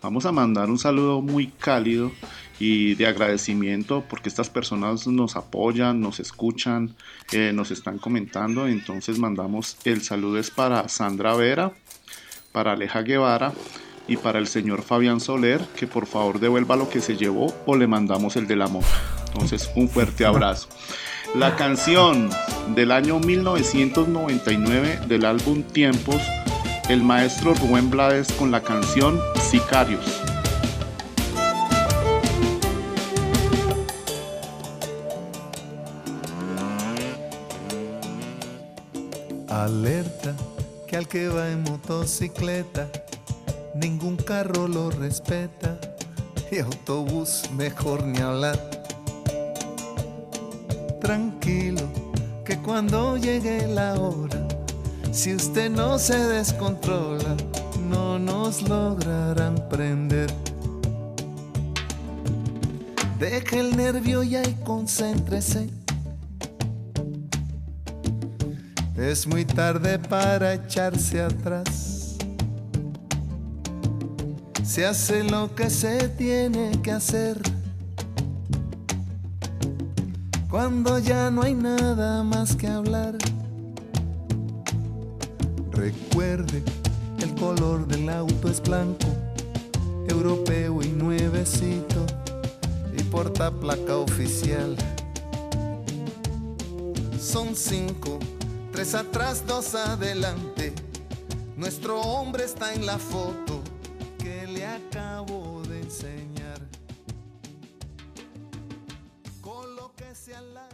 Vamos a mandar un saludo muy cálido y de agradecimiento porque estas personas nos apoyan, nos escuchan, eh, nos están comentando. Entonces mandamos el saludo es para Sandra Vera, para Aleja Guevara y para el señor Fabián Soler, que por favor devuelva lo que se llevó o le mandamos el del amor. Entonces, un fuerte abrazo. La canción del año 1999 del álbum Tiempos, el maestro Rubén Blades con la canción Sicarios. Alerta al que va en motocicleta ningún carro lo respeta y autobús mejor ni hablar. Tranquilo, que cuando llegue la hora, si usted no se descontrola, no nos lograrán prender. Deje el nervio ya y concéntrese Es muy tarde para echarse atrás. Se hace lo que se tiene que hacer. Cuando ya no hay nada más que hablar. Recuerde, el color del auto es blanco, europeo y nuevecito, y porta placa oficial. Son cinco Tres atrás, dos adelante. Nuestro hombre está en la foto que le acabo de enseñar. i ella